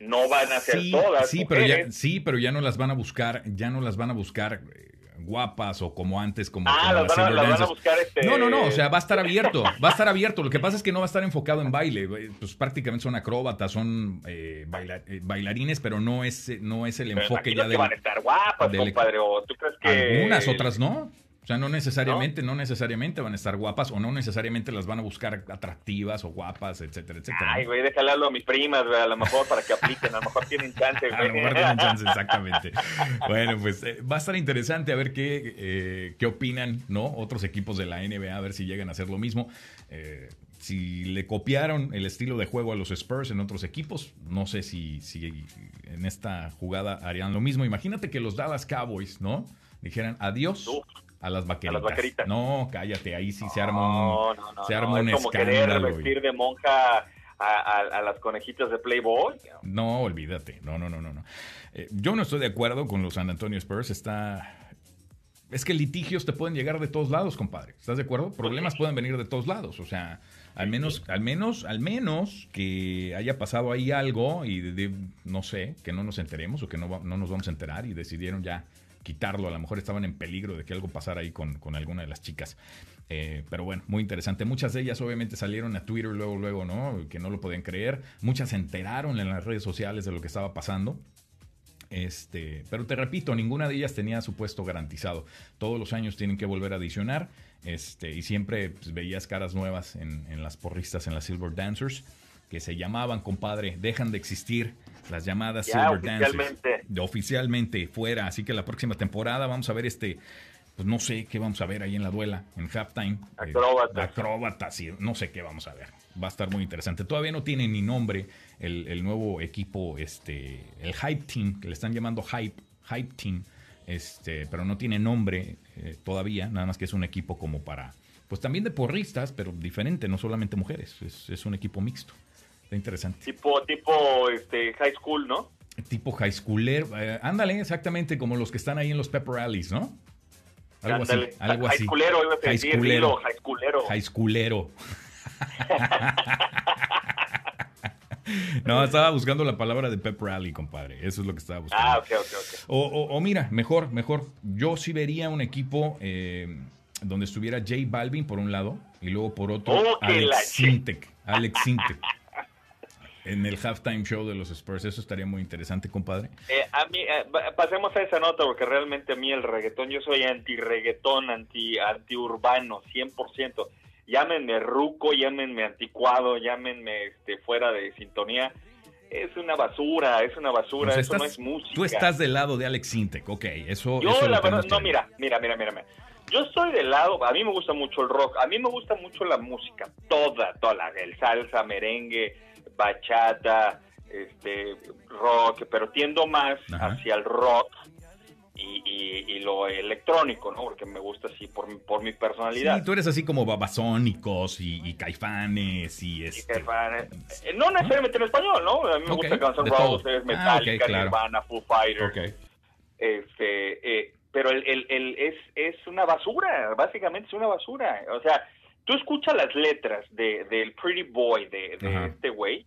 No van a ser todas.
Sí, pero ya, sí, pero ya no las van a buscar, ya no las van a buscar eh, guapas o como antes, como,
ah, las, van a, buscar este...
No, no, no, o sea, va a estar abierto, va a estar abierto. Lo que pasa es que no va a estar enfocado en baile, pues prácticamente son acróbatas, son eh, eh, bailarines, pero no es, no es el enfoque ya de...
van a estar guapas, compadre, o tú crees que...
Algunas, otras no. O sea, no necesariamente, ¿No? necesariamente van a estar guapas o no necesariamente las van a buscar atractivas o guapas, etcétera, etcétera.
Ay, güey, déjale a mis primas, güey, a lo mejor para que apliquen, a lo mejor tienen chance, güey.
A lo mejor tienen chance, exactamente. bueno, pues eh, va a estar interesante a ver qué, eh, qué opinan, ¿no? Otros equipos de la NBA, a ver si llegan a hacer lo mismo. Eh, si le copiaron el estilo de juego a los Spurs en otros equipos, no sé si, si en esta jugada harían lo mismo. Imagínate que los Dallas Cowboys, ¿no? Dijeran adiós a las vaqueritas. No, cállate, ahí sí se arma un, no, no, se arma un es como querer
vestir de monja a, las conejitas de Playboy.
No, olvídate. No, no, no, no. no. Eh, yo no estoy de acuerdo con los San Antonio Spurs. Está. Es que litigios te pueden llegar de todos lados, compadre. ¿Estás de acuerdo? Pues Problemas pueden venir de todos lados. O sea, al menos, al menos, al menos que haya pasado ahí algo y no sé, que no nos enteremos o que no, no nos vamos a enterar y decidieron ya quitarlo. A lo mejor estaban en peligro de que algo pasara ahí con, alguna de las chicas. Eh, pero bueno, muy interesante. Muchas de ellas obviamente salieron a Twitter luego, luego, ¿no? Que no lo podían creer. Muchas se enteraron en las redes sociales de lo que estaba pasando. Este, pero te repito, ninguna de ellas tenía su puesto garantizado. Todos los años tienen que volver a adicionar. Este, y siempre pues, veías caras nuevas en, en las porristas, en las Silver Dancers que se llamaban, compadre, dejan de existir las llamadas Silver oficialmente. oficialmente fuera. Así que la próxima temporada vamos a ver este, pues no sé qué vamos a ver ahí en la duela, en halftime.
Acróbatas.
Eh, acróbatas, no sé qué vamos a ver. Va a estar muy interesante. Todavía no tiene ni nombre el, nuevo equipo, este, el Hype Team, que le están llamando Hype, Hype Team, este, pero no tiene nombre eh, todavía, nada más que es un equipo como para, pues también de porristas, pero diferente, no solamente mujeres, es un equipo mixto. Está interesante.
Tipo, tipo este, high school, ¿no?
Tipo high schooler. Eh, ándale, exactamente como los que están ahí en los pepper rallies, ¿no?
Algo así. Algo high schoolero, iba a high schoolero. high schoolero.
High schoolero. No, estaba buscando la palabra de pep rally, compadre. Eso es lo que estaba buscando.
Ah, ok, ok, ok.
O, o, mira, mejor, mejor. Yo sí vería un equipo eh, donde estuviera J Balvin por un lado y luego por otro Alex Sintek. Alex Sintek. En el halftime show de los Spurs. Eso estaría muy interesante, compadre.
Eh, a mí, eh, pasemos a esa nota, porque realmente a mí el reggaetón, yo soy anti-reggaetón, anti, anti-urbano, 100%. Llámenme ruco, llámenme anticuado, llámenme este, fuera de sintonía. Es una basura, es una basura, pues eso no es música.
Tú estás del lado de Alex Sintek, ok, eso...
Yo la verdad, no, mira, mira, mira, mira. Yo estoy del lado, a mí me gusta mucho el rock, a mí me gusta mucho la música, toda, toda, el salsa, merengue, bachata, este, rock, pero tiendo más hacia el rock y, lo electrónico, ¿no? Porque me gusta así por, por mi personalidad.
Sí, tú eres así como babasónicos y, caifanes y este...
caifanes. Eh, no necesariamente en español, ¿no? A mí me gusta Guns N' Roses, ah, Metallica, Nirvana, Foo Fighters. Este, eh, pero el, el, el, es, es una basura, básicamente es una basura. O sea, tú escuchas las letras de, del Pretty Boy de, de este güey.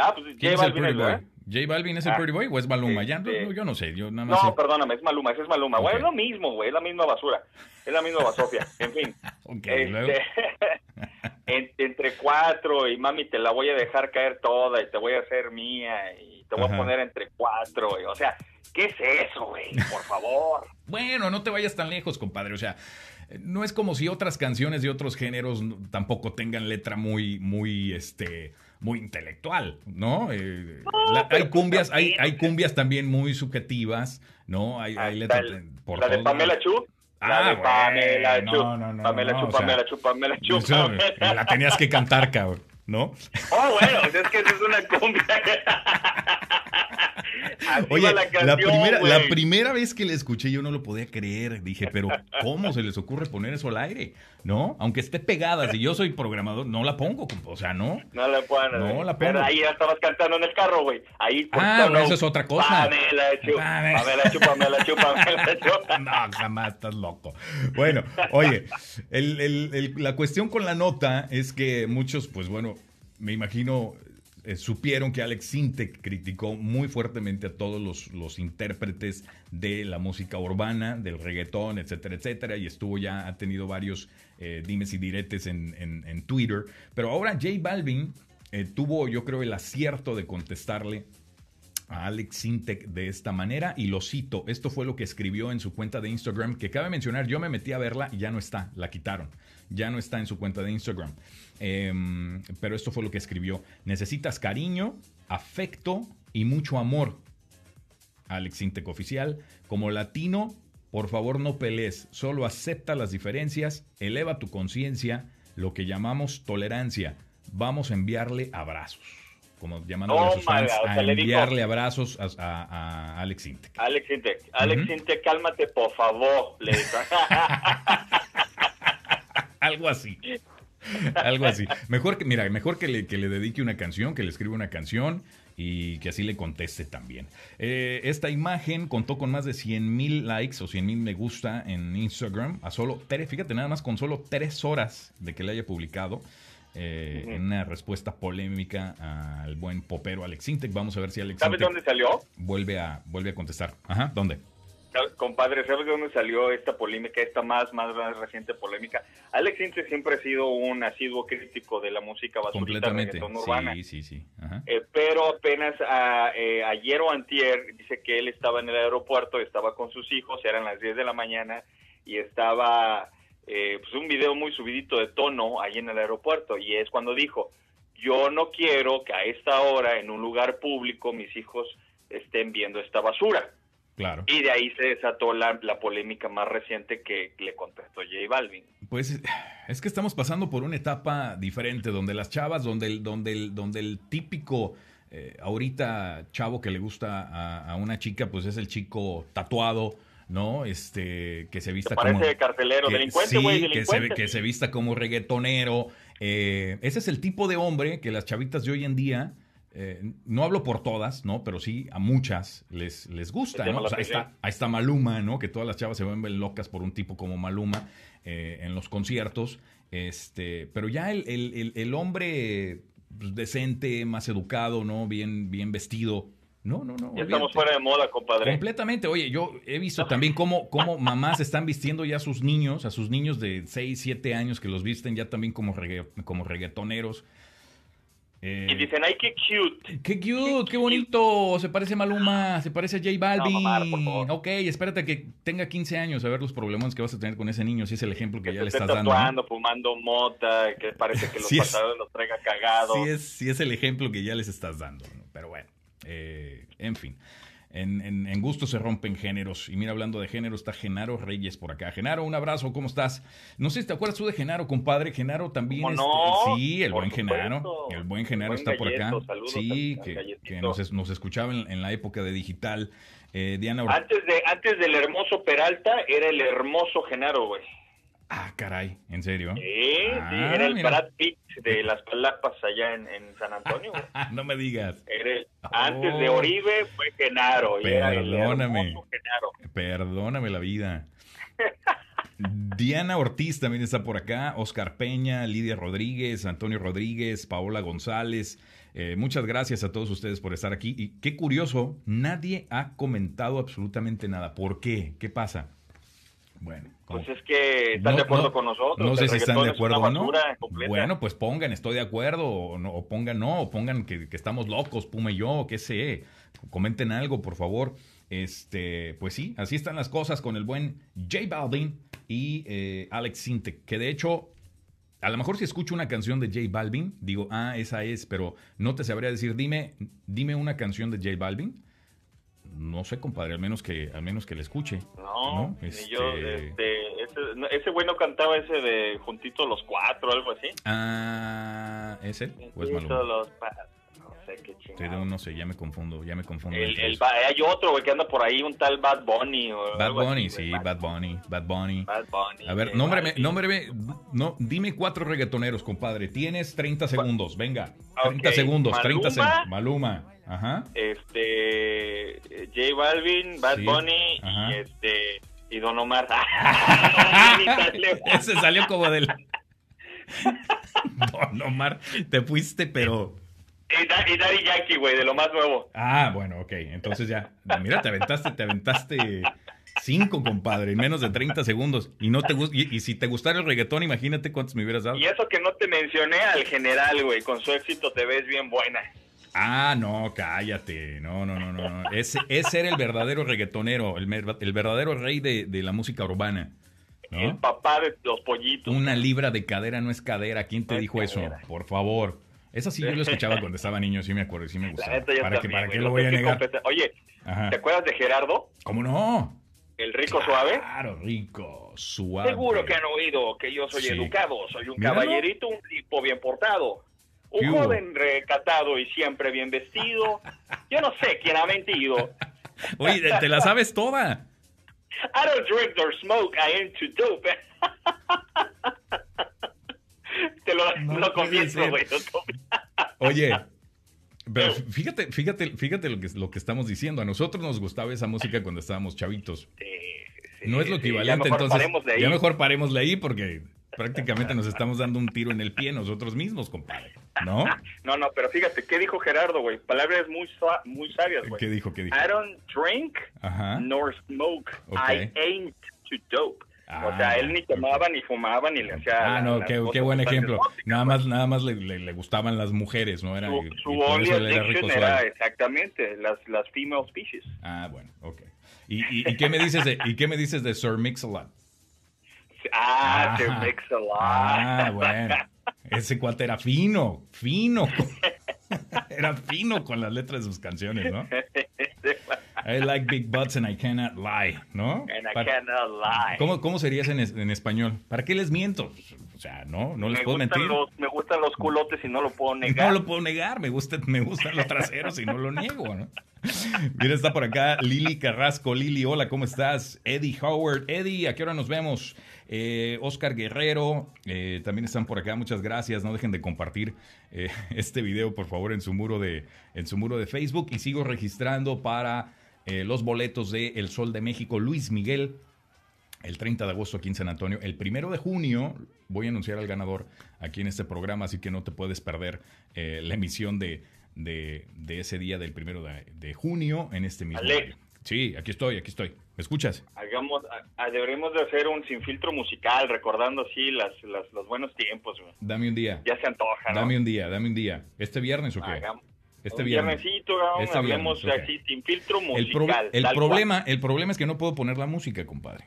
Ah, pues J Balvin es, Boy? ¿J Balvin es el ah, Pretty Boy o es Maluma? ya, este, yo no sé, yo nada más
No, perdóname, es Maluma, ese es Maluma. Güey, es lo mismo, güey, es la misma basura. Es la misma basofia, en fin. este, entre cuatro y mami te la voy a dejar caer toda y te voy a hacer mía y te voy a poner entre cuatro. Y, o sea, ¿qué es eso, güey? Por favor.
bueno, no te vayas tan lejos, compadre. O sea, no es como si otras canciones de otros géneros tampoco tengan letra muy, muy, este, muy intelectual, ¿no? Eh, hay cumbias, hay, hay cumbias también muy subjetivas, ¿no? Hay, hay
letra por La de Pamela Chu. Ah, la de Pamela Chu. No, no, no, Pamela Chu, Pamela Chu, Pamela Chu.
La tenías que cantar, cabrón, ¿no?
Oh, bueno, es que eso es una cumbia.
Oye, la, primera, la primera vez que le escuché yo no lo podía creer. Dije, pero ¿cómo se les ocurre poner eso al aire? ¿No? Aunque esté pegada, si yo soy programador, no la pongo. O sea, no.
No la pongo. No la pongo. Pero ahí ya estabas cantando en el carro, güey. Ahí.
Ah, no, eso es otra cosa.
Pamela chupa, Pamela chupa, Pamela chupa, Pamela chupa.
No, jamás estás loco. Bueno, oye, el, el, la cuestión con la nota es que muchos, pues bueno, me imagino eh, supieron que Alex Sintek criticó muy fuertemente a todos los, intérpretes de la música urbana, del reggaetón, etcétera, etcétera, y estuvo ya, ha tenido varios eh, dimes y diretes en, Twitter. Pero ahora J Balvin eh, tuvo, yo creo, el acierto de contestarle a Alex Sintek de esta manera y lo cito, esto fue lo que escribió en su cuenta de Instagram, que cabe mencionar, yo me metí a verla y ya no está, la quitaron, ya no está en su cuenta de Instagram. Em, pero esto fue lo que escribió. Necesitas cariño, afecto y mucho amor. Alex Intec Oficial. Como latino, por favor no pelees, solo acepta las diferencias, eleva tu conciencia, lo que llamamos tolerancia. Vamos a enviarle abrazos. Como llamando a sus fans a enviarle abrazos a, Alex Intec.
Alex Intec, Alex Intec, cálmate por favor. Le
Algo así. Algo así. Mejor que, mira, mejor que le, que le dedique una canción, que le escriba una canción y que así le conteste también. Eh, esta imagen contó con más de 100 mil likes o 100 mil me gusta en Instagram. A solo, fíjate, nada más con solo tres horas de que le haya publicado. Eh, en una respuesta polémica al buen popero Alex Intec. Vamos a ver si Alex
¿Sabes dónde salió?
Vuelve a, vuelve a contestar. Ajá, ¿dónde?
Compadre, ¿sabes de dónde salió esta polémica, esta más, más, reciente polémica? Alex Intec siempre ha sido un asiduo crítico de la música basurita urbana.
Sí, sí, sí.
Eh, pero apenas a, eh, ayer o antier dice que él estaba en el aeropuerto, estaba con sus hijos, eran las 10 de la mañana y estaba eh, pues un video muy subidito de tono ahí en el aeropuerto y es cuando dijo, yo no quiero que a esta hora en un lugar público mis hijos estén viendo esta basura.
Claro.
Y de ahí se desató la, polémica más reciente que le contestó J Balvin.
Pues es que estamos pasando por una etapa diferente, donde las chavas, donde el, donde el, donde el típico eh, ahorita chavo que le gusta a, una chica, pues es el chico tatuado, ¿no? Este, que se vista
como... Parece carcelero, delincuente, güey,
Que se, que se vista como reggaetonero. Eh, ese es el tipo de hombre que las chavitas de hoy en día eh, no hablo por todas, ¿no? Pero sí a muchas les, les gusta, ¿no? ahí, está, Maluma, ¿no? Que todas las chavas se vuelven locas por un tipo como Maluma eh, en los conciertos. Este, pero ya el, hombre pues, decente, más educado, ¿no? Bien, bien vestido. No, no, no.
Ya estamos fuera de moda, compadre.
Completamente. Oye, yo he visto también cómo, cómo mamás están vistiendo ya a sus niños, a sus niños de 6, 7 años que los visten ya también como, como reggaetoneros
Eh, y dicen, ay, qué cute.
Qué cute, qué, bonito. Se parece a Maluma, se parece a J Balvin. ok, espérate que tenga 15 años a ver los problemas que vas a tener con ese niño, si es el ejemplo que, ya le estás
dando. fumando mota, que parece que los sí los traiga cagados.
Sí es, sí es el ejemplo que ya les estás dando. Pero bueno, eh, en fin. En, en, gusto se rompen géneros. Y mira, hablando de género, está Genaro Reyes por acá. Genaro, un abrazo, ¿cómo estás? No sé si te acuerdas tú de Genaro, compadre. Genaro también.
Este,
sí, el buen Genaro. El buen Genaro está por acá. Sí, que, nos, nos, escuchaba en, la época de digital. Eh, Diana
antes, de, antes del hermoso Peralta, era el hermoso Genaro, güey.
Ah, caray, ¿en serio?
Sí, ah, era el Brad Pitt de las Palapas allá en, San Antonio.
no me digas.
Antes de oh. Oribe fue Genaro.
Perdóname. Perdóname la vida. Diana Ortiz también está por acá, Oscar Peña, Lidia Rodríguez, Antonio Rodríguez, Paola González. Eh, muchas gracias a todos ustedes por estar aquí. Y qué curioso, nadie ha comentado absolutamente nada. ¿Por qué? ¿Qué pasa? Bueno.
Pues es que están de acuerdo con nosotros.
No sé si están de acuerdo o no. Bueno, pues pongan, estoy de acuerdo, o, no, o pongan no, o pongan que, estamos locos, Puma y yo, qué sé. Comenten algo, por favor. Este, pues sí, así están las cosas con el buen J Balvin y eh, Alex Sintek, que de hecho, a lo mejor si escucho una canción de J Balvin, digo, ah, esa es, pero no te sabría decir, dime, dime una canción de J Balvin no sé, compadre, al menos que al menos que le escuche.
No, Este... yo, este, ese, ese güey no cantaba ese de Juntito los Cuatro, algo así.
Ah, ¿ese? Pues
Juntito los no sé qué
chingado. No sé, ya me confundo, ya me confundo.
El, el, hay otro, güey, que anda por ahí, un tal Bad Bunny. O
Bad Bunny, sí, Bad, Bunny, Bad Bunny. Bad Bunny. A ver, nómbreme, nómbreme, no, dime cuatro reggaetoneros, compadre. Tienes 30 segundos, venga. 30 segundos, 30 segundos. Maluma. Ajá.
Este, J Balvin, Bad Bunny y este y Don Omar.
Ese salió como del Don Omar, te fuiste, pero
y, Daddy Yankee, güey, de lo más nuevo.
Ah, bueno, ok. Entonces ya, mira, te aventaste, te aventaste cinco, compadre, en menos de 30 segundos. Y no te y, y, si te gustara el reggaetón, imagínate cuántos me hubieras dado.
Y eso que no te mencioné al general, güey, con su éxito te ves bien buena.
Ah, no, cállate. No, no, no, no. Ese, ese era el verdadero reggaetonero, el, el verdadero rey de, la música urbana.
El papá de los pollitos.
Una libra de cadera no es cadera. ¿Quién te dijo eso? Por favor. Esa sí yo lo escuchaba cuando estaba niño, sí me acuerdo, sí me gustaba. ¿Para, que, ¿Para qué lo voy a negar?
Oye, ¿te acuerdas de Gerardo?
¿Cómo no?
¿El rico suave?
Claro, rico, suave.
Seguro que han oído que yo soy educado, soy un caballerito, un tipo bien portado. Un joven recatado y siempre bien vestido. Yo no sé quién ha mentido.
Oye, te la sabes toda.
I don't drink or smoke, I am too dope. Te lo, no confieso, güey.
Oye, pero fíjate, fíjate, fíjate lo que, lo que estamos diciendo. A nosotros nos gustaba esa música cuando estábamos chavitos. no es lo equivalente, entonces. Ya mejor parémosle ahí porque prácticamente nos estamos dando un tiro en el pie nosotros mismos, compadre. ¿No?
no, no, pero fíjate, ¿qué dijo Gerardo, güey? Palabras muy, muy sabias, güey.
¿Qué dijo? ¿Qué dijo?
I don't drink nor smoke. I ain't too dope. o sea, él ni ah, tomaba, ni fumaba, ni le hacía.
Ah, no, qué, qué, buen ejemplo. Nada más, nada más le, le, gustaban las mujeres, ¿no? Era,
su su only addiction era, exactamente las, las female species.
Ah, bueno, ok. ¿Y, y, y qué me dices de, y qué me dices de Sir Mix-a-Lot?
Ah, Sir Mix-a-Lot.
Ah, bueno. Ese cuate era fino, fino. Era fino con las letras de sus canciones, ¿no? I like big butts and I cannot lie, ¿no?
And I cannot lie.
¿Cómo, cómo serías en, en, español? ¿Para qué les miento? O sea, no, no les puedo mentir.
me gustan los culotes y no lo puedo negar.
No lo puedo negar, me, gusta, me gustan los traseros y no lo niego, ¿no? Mira, está por acá Lili Carrasco. Lili, hola, ¿cómo estás? Eddie Howard. Eddie, ¿a qué hora nos vemos? Eh, Oscar Guerrero, eh, también están por acá, muchas gracias. No dejen de compartir eh, este video, por favor, en su, muro de, en su muro de Facebook. Y sigo registrando para los boletos de El Sol de México, Luis Miguel. El 30 de agosto aquí en San Antonio. El primero de junio voy a anunciar al ganador aquí en este programa, así que no te puedes perder la emisión de, de, ese día del primero de, junio en este mismo Sí, aquí estoy, aquí estoy. ¿Me escuchas?
Hagamos, a, deberemos de hacer un sin filtro musical, recordando así las, las los buenos tiempos. güey.
Dame un día.
Ya se antoja, ¿no?
Dame un día, dame un día. ¿Este viernes o qué?
Hagamos
este viernes.
viernesito, cabrón,
Este
hablemos
viernes,
así sin filtro
El,
musical.
pro- el problema, el problema es que no puedo poner la música, compadre.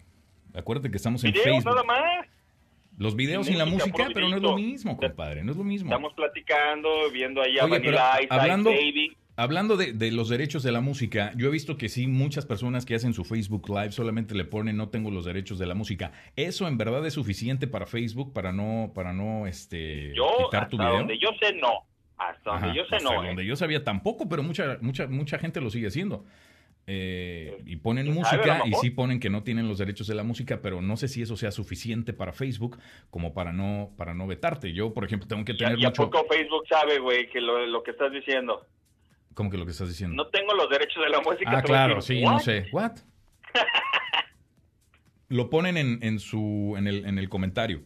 Acuérdate que estamos en
Videos
Facebook.
nada más.
Los videos
Sin
sin la
música,
pero no es lo mismo, compadre. No es lo mismo.
Estamos platicando, viendo ahí a
Oye,
Vanilla Ice,
hablando-
Ice Baby.
Hablando de, de los derechos de la música, yo he visto que sí, muchas personas que hacen su Facebook Live solamente le ponen no tengo los derechos de la música. ¿Eso en verdad es suficiente para Facebook para no, para no este,
Yo,
quitar tu
hasta
video?
donde yo sé, no. Hasta donde yo sé,
hasta
no. ¿eh?
donde yo sabía tampoco, pero mucha, mucha, mucha gente lo sigue haciendo. Eh, y ponen música y sí ponen que no tienen los derechos de la música, pero no sé si eso sea suficiente para Facebook como para no, para no vetarte. Yo, por ejemplo, tengo que
¿Y a-
tener
¿Y a poco Facebook sabe, güey, que lo, lo que estás diciendo?
¿Cómo que lo que estás diciendo?
No tengo los derechos de la música.
Ah, claro,
decir,
sí, no sé. ¿What? Lo ponen en, en su en el, en el comentario.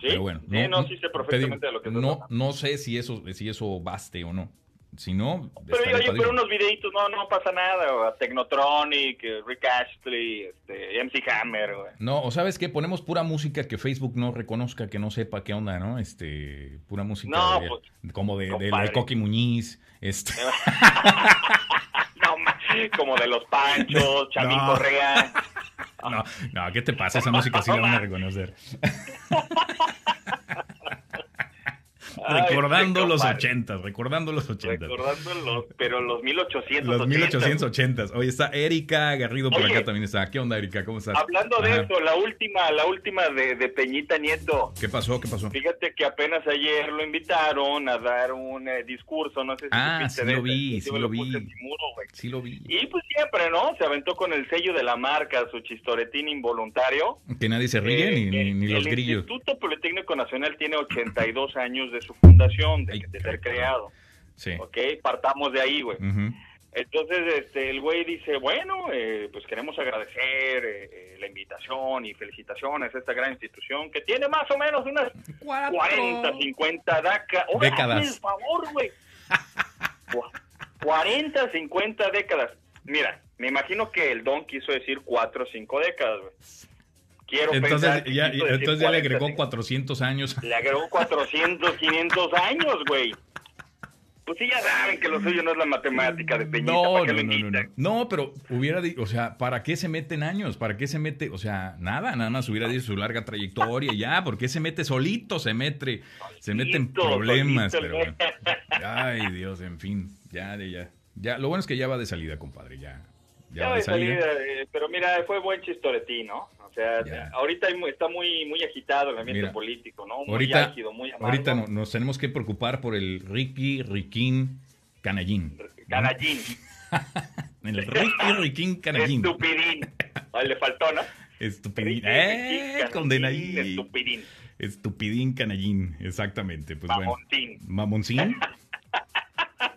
¿Sí?
Pero bueno,
sí, no, sí sé
te
perfectamente
digo,
de lo que
no, no sé si eso, si eso baste o no. Si no,
Pero
estaría
oye, pero unos videitos, no, no pasa nada, güey. Technotronic, eh, Rick Astley, este, MC Hammer.
No, o sabes qué, ponemos pura música que Facebook no reconozca, que no sepa qué onda, ¿no? Este, pura música
No,
de-
pues,
como de, de, de
compadre.
Coqui Muñiz, este,
No, como de los Panchos, Chamín
No.
Correa.
no, no, ¿qué te pasa? Esa música sí la van a reconocer. Recordando los ochentas, recordando los ochentas.
Recordando los, pero los 1880.
Los 1880. Oye, está Erika Garrido por
Oye.
acá también está. ¿Qué onda, Erika? ¿Cómo estás?
Hablando de
Ajá.
eso, la última, la última de, de Peñita Nieto.
¿Qué pasó? ¿Qué pasó?
Fíjate que apenas ayer lo invitaron a dar un eh, discurso, no sé si
Ah, sí
de
lo
ese,
vi, sí lo vi. Sí lo vi.
Y pues siempre, ¿no? Se aventó con el sello de la marca, su chistoretín involuntario.
Que nadie se ríe,
Eh,
ni, ni-
el-
ni los
el
grillos.
Instituto Politécnico Nacional tiene 82 años de su fundación, de, ser creado.
Sí.
¿Ok? Partamos de ahí, güey. Entonces, este, el güey dice, bueno, eh, pues queremos agradecer eh, eh, la invitación y felicitaciones a esta gran institución que tiene más o menos unas 40, 50 daca-
Décadas.
el favor, güey. Cu- 40, 50 décadas. Mira, me imagino que el don quiso decir 4 o 5 décadas, güey. Quiero
Entonces ya, entonces ya le
40,
agregó
sí.
400 años.
Le agregó 400, 500 años, güey. Pues sí, ya saben que lo suyo no es la matemática de Peñita.
No,
¿para qué
no, no, no, no. No, pero hubiera dicho, o sea, ¿para qué se meten años? ¿Para qué se mete? O sea, nada, nada más hubiera dicho su larga trayectoria ya, ¿por qué se mete solito? Se mete, se meten problemas,
solito,
pero bueno. Ay, Dios, en fin, ya, ya. Ya, lo bueno es que ya va de salida, compadre, ya. Ya,
de
salida.
salida, eh, pero mira, fue buen chistoretín, ¿no? O sea,
Ya.
ahorita está muy muy agitado el ambiente
Mira,
político, ¿no? Muy
Ahorita,
álgido, muy amargo.
ahorita no- nos tenemos que preocupar por el Ricky Riquín Canallín.
Canallín,
El Ricky Riquín Canallín.
estupidín. Le faltó, ¿no?
Estupidín.
Ricky,
¡Eh! Condenadín.
Estupidín.
Estupidín Canallín. Exactamente. Pues bueno.
Mamoncín.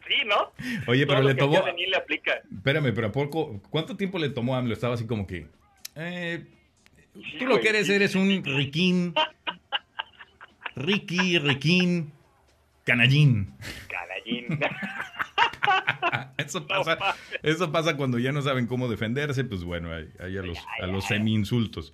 Mamoncín.
Sí, ¿no?
Oye,
Todo
pero le tomó.
le aplica.
Espérame, pero ¿a poco? ¿Cuánto tiempo le tomó a AMLO? Estaba así como que. Eh,
Sí,
tú lo
güey.
que eres, eres un Riquín. Ricky, Riquín. Canallín.
Canallín.
Eso pasa, eso pasa cuando ya no saben cómo defenderse, pues bueno, ahí, ahí a los, a los semi-insultos.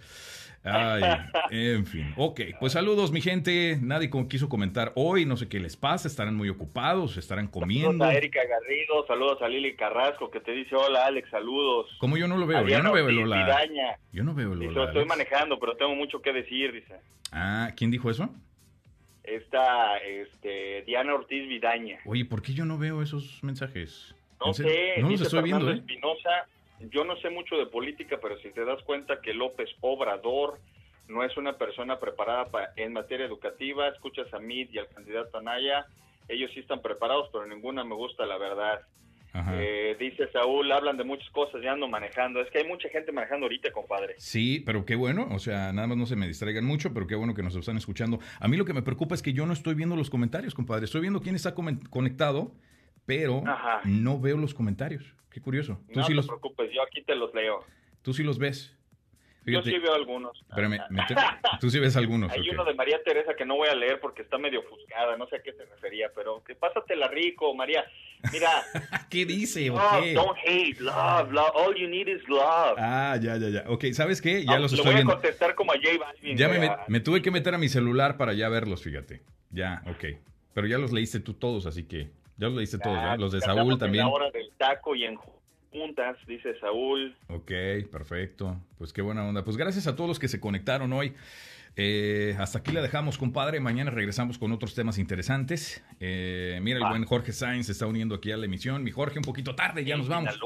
Ay, en fin. Ok, pues saludos, mi gente. Nadie quiso comentar hoy, no sé qué les pasa, estarán muy ocupados, estarán
Saludos
comiendo.
a Erika Garrido, saludos a Lili Carrasco que te dice hola Alex, saludos.
Como yo no lo veo, yo no veo el.
Vidaña.
Yo no veo el Lola.
lo estoy manejando, pero tengo mucho que decir, dice.
Ah, ¿quién dijo eso?
Esta, este, Diana Ortiz Vidaña.
Oye, ¿por qué yo no veo esos mensajes?
No sé,
No los estoy
Fernando
viendo, ¿eh?
Espinosa, yo no sé mucho de política, pero si te das cuenta que López Obrador no es una persona preparada pa- en materia educativa, escuchas a Mid y al candidato Anaya, ellos sí están preparados, pero ninguna me gusta la verdad. Eh, dice Saúl, hablan de muchas cosas, ya ando manejando. Es que hay mucha gente manejando ahorita, compadre.
Sí, pero qué bueno, o sea, nada más no se me distraigan mucho, pero qué bueno que nos están escuchando. A mí lo que me preocupa es que yo no estoy viendo los comentarios, compadre. Estoy viendo quién está conectado, pero
Ajá.
no veo los comentarios. Qué curioso. Tú,
No
sí
te
los,
preocupes, yo aquí te los leo.
tú sí los ves.
Yo sí veo algunos.
Espérame, tú sí ves algunos.
Hay uno de María Teresa que no voy a leer porque está medio ofuscada, no sé a qué se refería, pero que pásatela rico, María. Mira.
¿Qué dice?
No, don't hate, love, love, all you need is love.
Ah, ya, ya, ya. Ok, ¿sabes qué? Ya los
estoy
voy
a contestar como a J Balvin.
Ya me, me, tuve que meter a mi celular para ya verlos, fíjate. Ya, ok. Pero ya los leíste tú todos, así que ya los leíste todos, ¿verdad? Los de Saúl también.
La hora del taco y en juntas, dice Saúl.
Ok, perfecto. Pues qué buena onda. Pues gracias a todos los que se conectaron hoy. Eh, hasta aquí la dejamos, compadre. Mañana regresamos con otros temas interesantes. Eh, mira, el buen Jorge Sainz se está uniendo aquí a la emisión. Mi Jorge, un poquito tarde, ya nos vamos.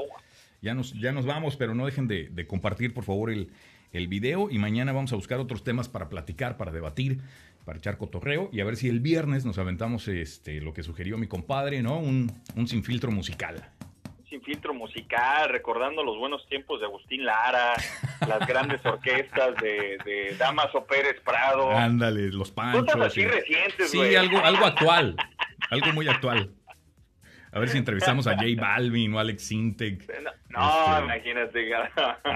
Ya nos, ya nos vamos, pero no dejen de, compartir, por favor, el, el video. Y mañana vamos a buscar otros temas para platicar, para debatir, para echar cotorreo. Y a ver si el viernes nos aventamos este, lo que sugirió mi compadre, ¿no? Un, un sin filtro musical
sin filtro musical, recordando los buenos tiempos de Agustín Lara, las grandes orquestas de, de Damaso Pérez Prado.
Ándale, los panchos.
Cosas así recientes,
Sí, algo, algo actual, algo muy actual. A ver si entrevistamos a Jay Balvin o Alex Sintek.
No, este, imagínate.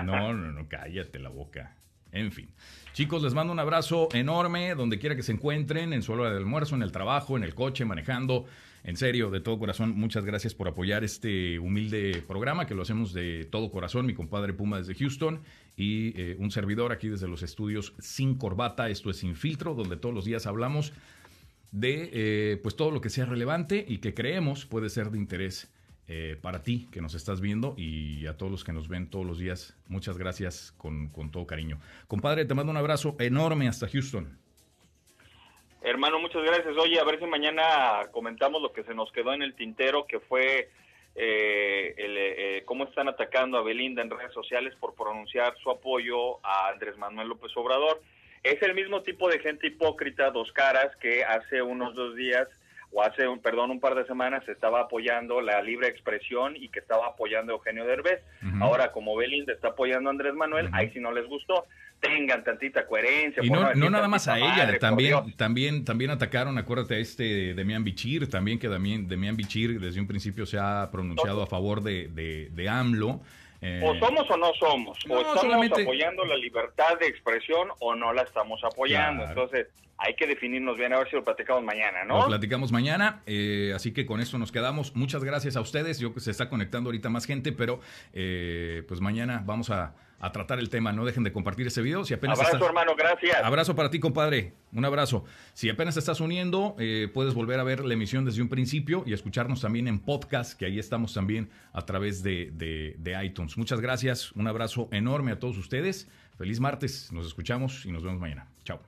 no, no, no, cállate la boca. En fin. Chicos, les mando un abrazo enorme donde quiera que se encuentren, en su hora de almuerzo, en el trabajo, en el coche, manejando. En serio, de todo corazón, muchas gracias por apoyar este humilde programa que lo hacemos de todo corazón. Mi compadre Puma desde Houston y eh, un servidor aquí desde los estudios Sin Corbata. Esto es Sin Filtro, donde todos los días hablamos de eh, pues todo lo que sea relevante y que creemos puede ser de interés eh, para ti que nos estás viendo y a todos los que nos ven todos los días. Muchas gracias con, todo cariño. Compadre, te mando un abrazo enorme hasta Houston.
Hermano, muchas gracias. Oye, a ver si mañana comentamos lo que se nos quedó en el tintero, que fue eh, eh, cómo están atacando a Belinda en redes sociales por pronunciar su apoyo a Andrés Manuel López Obrador. Es el mismo tipo de gente hipócrita, dos caras, que hace unos dos días o hace, un, perdón, un par de semanas estaba apoyando la libre expresión y que estaba apoyando a Eugenio Derbez. Ahora, como Belinda está apoyando a Andrés Manuel, ahí sí no les gustó tengan tantita coherencia.
Y no, no nada más a ella, también, también, también atacaron, acuérdate, a este Demian Bichir, también que Demian, Demian Bichir desde un principio se ha pronunciado a favor de, de, de AMLO.
Eh, o somos o no somos, o estamos apoyando la libertad de expresión o no la estamos apoyando. Entonces, hay que definirnos bien, a ver si lo platicamos mañana, ¿no?
Lo platicamos mañana, eh, así que con esto nos quedamos. Muchas gracias a ustedes. Yo que se está conectando ahorita más gente, pero eh, pues mañana vamos a a tratar el tema. No dejen de compartir ese video. Si apenas
abrazo, hermano, gracias.
Abrazo para ti, compadre. Un abrazo. Si apenas te estás uniendo, eh, puedes volver a ver la emisión desde un principio y escucharnos también en podcast, que ahí estamos también a través de, de iTunes. Muchas gracias. Un abrazo enorme a todos ustedes. Feliz martes. Nos escuchamos y nos vemos mañana. Chao.